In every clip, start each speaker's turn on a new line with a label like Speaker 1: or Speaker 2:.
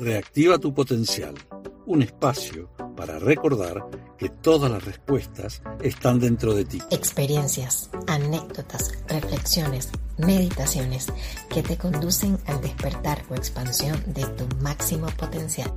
Speaker 1: Reactiva tu potencial, un espacio para recordar que todas las respuestas están dentro de ti.
Speaker 2: Experiencias, anécdotas, reflexiones, meditaciones que te conducen al despertar o expansión de tu máximo potencial.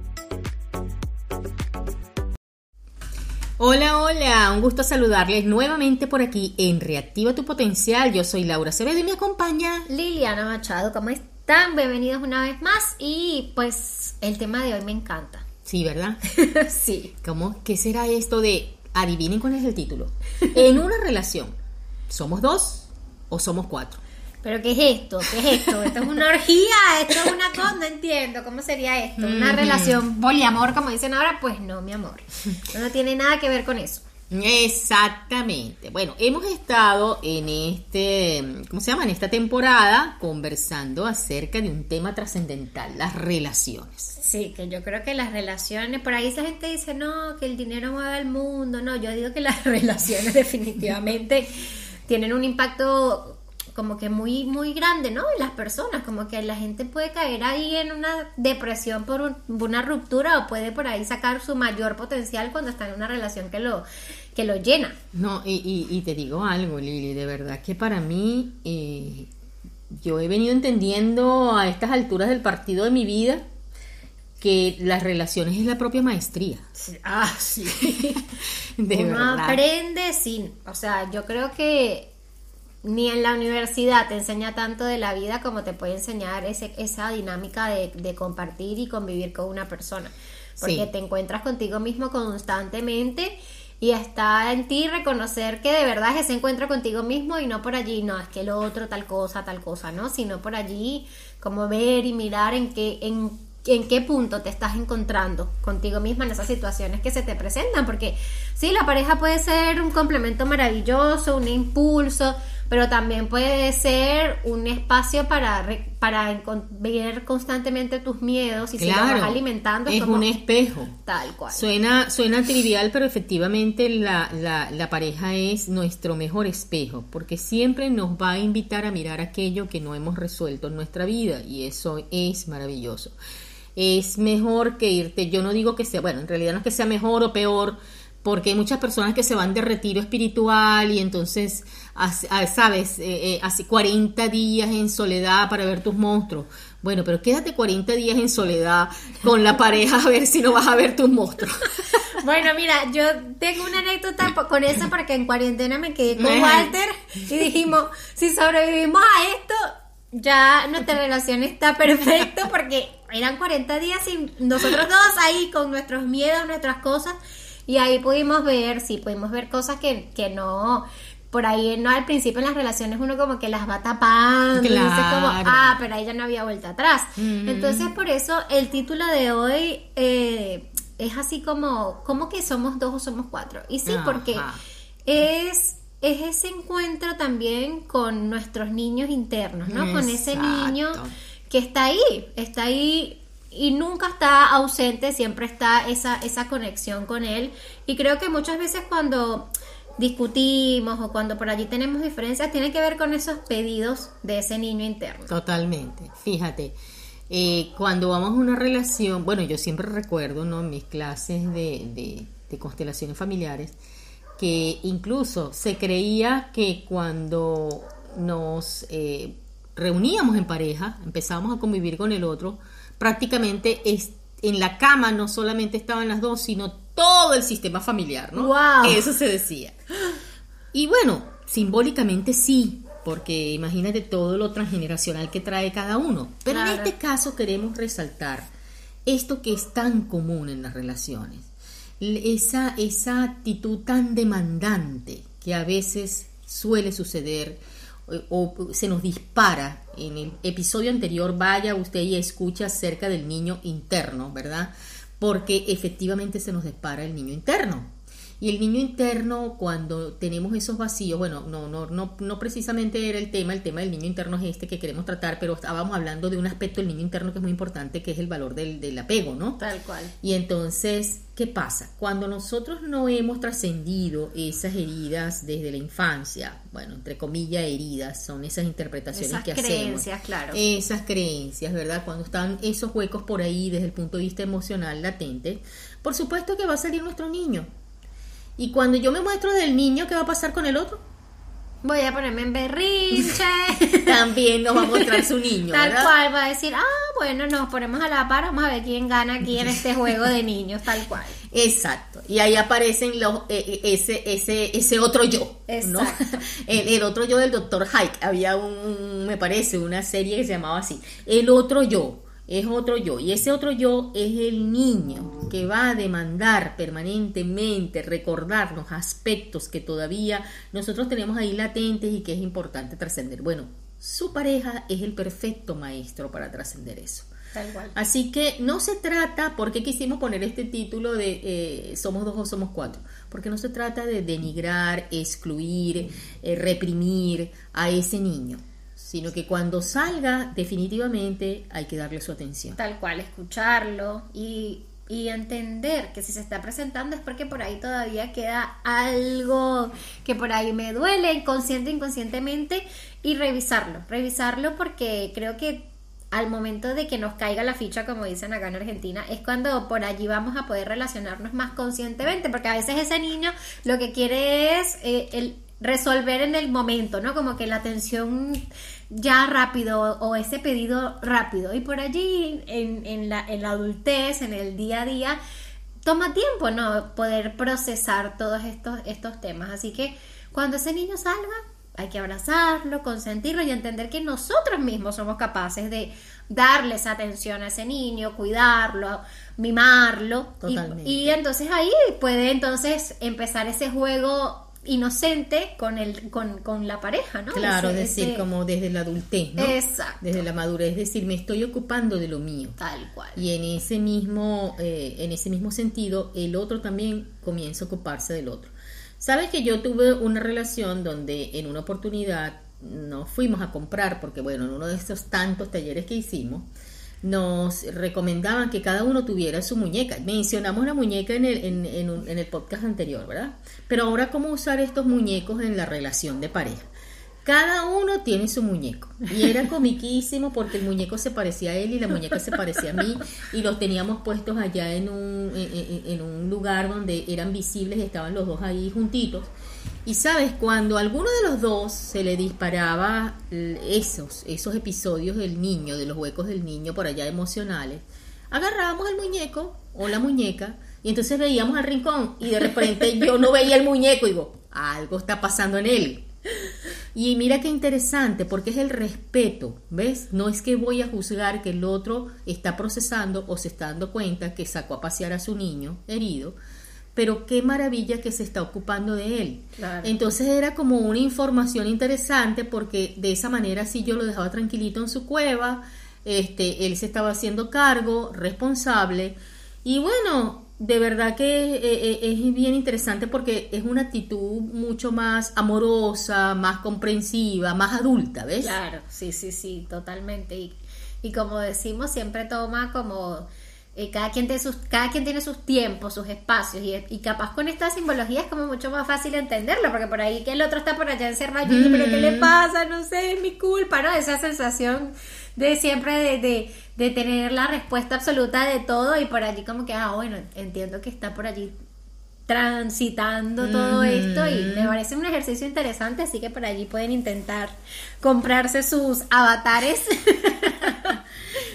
Speaker 3: Hola, hola, un gusto saludarles nuevamente por aquí en Reactiva tu Potencial. Yo soy Laura Acevedo y me acompaña
Speaker 4: Liliana Machado. ¿Cómo están? Bienvenidos una vez más y pues el tema de hoy me encanta.
Speaker 3: Sí, ¿verdad?
Speaker 4: sí.
Speaker 3: ¿Cómo? ¿Qué será esto de, adivinen cuál es el título? En una relación, ¿somos dos o somos cuatro?
Speaker 4: ¿Pero qué es esto? ¿Qué es esto? ¿Esto es una orgía? ¿Esto es una cosa? No entiendo. ¿Cómo sería esto? ¿Una relación poliamor, como dicen ahora? Pues no, mi amor. No tiene nada que ver con eso.
Speaker 3: Exactamente. Bueno, hemos estado en este, ¿cómo se llama? En esta temporada conversando acerca de un tema trascendental, las relaciones.
Speaker 4: Sí, que yo creo que las relaciones, por ahí esa gente dice, no, que el dinero mueve el mundo. No, yo digo que las relaciones definitivamente tienen un impacto como que muy muy grande, ¿no? En las personas, como que la gente puede caer ahí en una depresión por una ruptura o puede por ahí sacar su mayor potencial cuando está en una relación que lo que lo llena.
Speaker 3: No, y, y, te digo algo, Lili, de verdad que para mí eh, yo he venido entendiendo a estas alturas del partido de mi vida que las relaciones es la propia maestría.
Speaker 4: Ah, sí. de Uno aprende sin, o sea, yo creo que ni en la universidad te enseña tanto de la vida como te puede enseñar ese, esa dinámica de, compartir y convivir con una persona. Porque te encuentras contigo mismo constantemente y está en ti reconocer que de verdad es ese encuentro contigo mismo y no por allí, no, es que lo otro tal cosa, tal cosa, ¿no? Sino por allí como ver y mirar en qué, en en qué punto te estás encontrando contigo misma en esas situaciones que se te presentan, porque sí, la pareja puede ser un complemento maravilloso, un impulso, pero también puede ser un espacio para, para ver constantemente tus miedos y si los vas alimentando.
Speaker 3: Es, un espejo.
Speaker 4: Tal cual.
Speaker 3: Suena, suena trivial, pero efectivamente la, la, la pareja es nuestro mejor espejo, porque siempre nos va a invitar a mirar aquello que no hemos resuelto en nuestra vida y eso es maravilloso es mejor que irte, yo no digo que sea, bueno, en realidad no es que sea mejor o peor, porque hay muchas personas que se van de retiro espiritual y entonces, sabes, eh, eh, hace 40 días en soledad para ver tus monstruos. Bueno, pero quédate 40 días en soledad con la pareja a ver si no vas a ver tus monstruos.
Speaker 4: Bueno, mira, yo tengo una anécdota con eso porque en cuarentena me quedé con Walter y dijimos, si sobrevivimos a esto, ya nuestra relación está perfecto porque eran 40 días y nosotros dos ahí con nuestros miedos, nuestras cosas y ahí pudimos ver, sí, pudimos ver cosas que, que no, por ahí no al principio en las relaciones uno como que las va tapando y dice como ah pero ahí ya no había vuelta atrás entonces por eso el título de hoy eh, es así como ¿cómo que somos dos o somos cuatro y sí porque es es ese encuentro también con nuestros niños internos, ¿no? Con ese niño que está ahí, está ahí y nunca está ausente, siempre está esa, esa conexión con él. Y creo que muchas veces cuando discutimos o cuando por allí tenemos diferencias, tiene que ver con esos pedidos de ese niño interno.
Speaker 3: Totalmente, fíjate. Eh, cuando vamos a una relación, bueno, yo siempre recuerdo, ¿no? Mis clases de, de constelaciones familiares, que incluso se creía que cuando nos eh, reuníamos en pareja, empezábamos a convivir con el otro, prácticamente en la cama no solamente estaban las dos, sino todo el sistema familiar, ¿no? Eso se decía. Y bueno, simbólicamente sí, porque imagínate todo lo transgeneracional que trae cada uno. Pero en este caso queremos resaltar esto que es tan común en las relaciones esa, esa actitud tan demandante que a veces suele suceder eh, o, se nos dispara. En el episodio anterior vaya usted y escucha acerca del niño interno, ¿verdad? Porque efectivamente se nos dispara el niño interno. Y el niño interno, cuando tenemos esos vacíos, bueno, no, no, no, no precisamente era el tema, el tema del niño interno es este que queremos tratar, pero estábamos hablando de un aspecto del niño interno que es muy importante, que es el valor del, del apego, ¿no?
Speaker 4: Tal cual.
Speaker 3: Y entonces, ¿qué pasa? Cuando nosotros no hemos trascendido esas heridas desde la infancia, bueno, entre comillas heridas, son esas interpretaciones
Speaker 4: Esas
Speaker 3: que
Speaker 4: creencias,
Speaker 3: hacemos.
Speaker 4: claro.
Speaker 3: Esas creencias, ¿verdad? Cuando están esos huecos por ahí desde el punto de vista emocional latente, por supuesto que va a salir nuestro niño. Y cuando yo me muestro del niño, ¿qué va a pasar con el otro?
Speaker 4: Voy a ponerme en berrinche.
Speaker 3: También nos va a mostrar su niño,
Speaker 4: Tal
Speaker 3: ¿verdad?
Speaker 4: cual, va a decir, ah, bueno, nos ponemos a la par, vamos a ver quién gana aquí en este juego de niños, tal cual.
Speaker 3: Exacto. Y ahí aparecen los eh, eh, ese ese ese otro yo, ¿no? El, el otro yo del doctor Hike. Había un me parece una serie que se llamaba así. El otro yo es otro yo y ese otro yo es el niño que va a demandar permanentemente recordarnos aspectos que todavía nosotros tenemos ahí latentes y que es importante trascender. Bueno, su pareja es el perfecto maestro para trascender eso.
Speaker 4: Tal cual.
Speaker 3: Así que no se trata, ¿por qué quisimos poner este título de eh, somos dos o somos cuatro? Porque no se trata de denigrar, excluir, eh, reprimir a ese niño, sino que cuando salga definitivamente hay que darle su atención.
Speaker 4: Tal cual, escucharlo y, y entender que si se está presentando es porque por ahí todavía queda algo que por ahí me duele, inconsciente, inconscientemente, y revisarlo, revisarlo porque creo que al momento de que nos caiga la ficha, como dicen acá en Argentina, es cuando por allí vamos a poder relacionarnos más conscientemente, porque a veces ese niño lo que quiere es eh, el resolver en el momento, ¿no? Como que la atención ya rápido o ese pedido rápido. Y por allí, en, en la, en la adultez, en el día a día, toma tiempo, ¿no? Poder procesar todos estos, estos temas. Así que cuando ese niño salga, hay que abrazarlo, consentirlo y entender que nosotros mismos somos capaces de darles atención a ese niño, cuidarlo, mimarlo. Y-
Speaker 3: Totalmente.
Speaker 4: Y, entonces ahí puede entonces empezar ese juego inocente con el con, con la pareja, ¿no?
Speaker 3: Claro,
Speaker 4: Ese-
Speaker 3: decir
Speaker 4: ese-
Speaker 3: como desde la adultez, ¿no?
Speaker 4: Exacto.
Speaker 3: Desde la madurez, es decir, me estoy ocupando de lo mío.
Speaker 4: Tal cual.
Speaker 3: Y en ese mismo, eh, en ese mismo sentido, el otro también comienza a ocuparse del otro. Sabes que yo tuve una relación donde en una oportunidad nos fuimos a comprar, porque bueno, en uno de esos tantos talleres que hicimos, nos recomendaban que cada uno tuviera su muñeca. Mencionamos la muñeca en el, en, en un- en el podcast anterior, ¿verdad? Pero ahora, ¿cómo usar estos muñecos en la relación de pareja? Cada uno tiene su muñeco. Y era comiquísimo porque el muñeco se parecía a él y la muñeca se parecía a mí. Y los teníamos puestos allá en un, en, un lugar donde eran visibles y estaban los dos ahí juntitos. Y sabes, cuando a alguno de los dos se le disparaba esos, esos episodios del niño, de los huecos del niño por allá emocionales, agarrábamos el muñeco o la muñeca y entonces veíamos al rincón y de repente yo no veía el muñeco y digo, algo está pasando en él. Y mira qué interesante, porque es el respeto, ¿ves? No es que voy a juzgar que el otro está procesando o se está dando cuenta que sacó a pasear a su niño herido, pero qué maravilla que se está ocupando de él.
Speaker 4: Claro.
Speaker 3: Entonces era como una información interesante porque de esa manera sí yo lo dejaba tranquilito en su cueva, este, él se estaba haciendo cargo, responsable y bueno, de verdad que eh, eh, es bien interesante porque es una actitud mucho más amorosa, más comprensiva, más adulta, ¿ves?
Speaker 4: Claro, sí, sí, sí, totalmente. Y, y como decimos, siempre toma como eh, cada quien tiene sus, cada quien tiene sus tiempos, sus espacios, y, y capaz con esta simbología es como mucho más fácil entenderlo, porque por ahí que el otro está por allá encerrado, y, pero ¿qué le pasa? No sé, es mi culpa, ¿no? Esa sensación de siempre de, de, de tener la respuesta absoluta de todo, y por allí como que, ah, bueno, entiendo que está por allí transitando todo esto y me parece un ejercicio interesante, así que por allí pueden intentar comprarse sus avatares.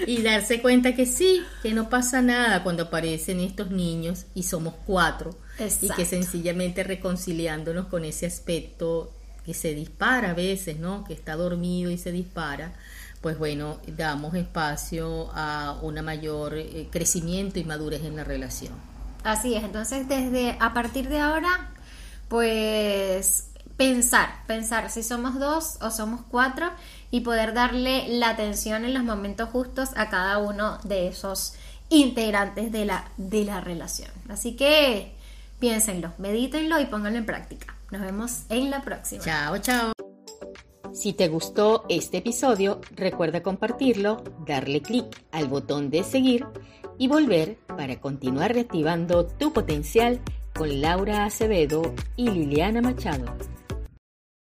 Speaker 3: Y darse cuenta que sí, que no pasa nada cuando aparecen estos niños y somos cuatro. Y que sencillamente reconciliándonos con ese aspecto que se dispara a veces, ¿no? Que está dormido y se dispara, pues bueno, damos espacio a una mayor eh, crecimiento y madurez en la relación.
Speaker 4: Así es, entonces desde a partir de ahora, pues pensar, pensar si somos dos o somos cuatro y poder darle la atención en los momentos justos a cada uno de esos integrantes de la, de la relación. Así que Piénsenlo, medítenlo y pónganlo en práctica. Nos vemos en la próxima.
Speaker 3: Chao, chao. Si te gustó este episodio, recuerda compartirlo, darle clic al botón de seguir y volver para continuar reactivando tu potencial con Laura Acevedo y Liliana Machado.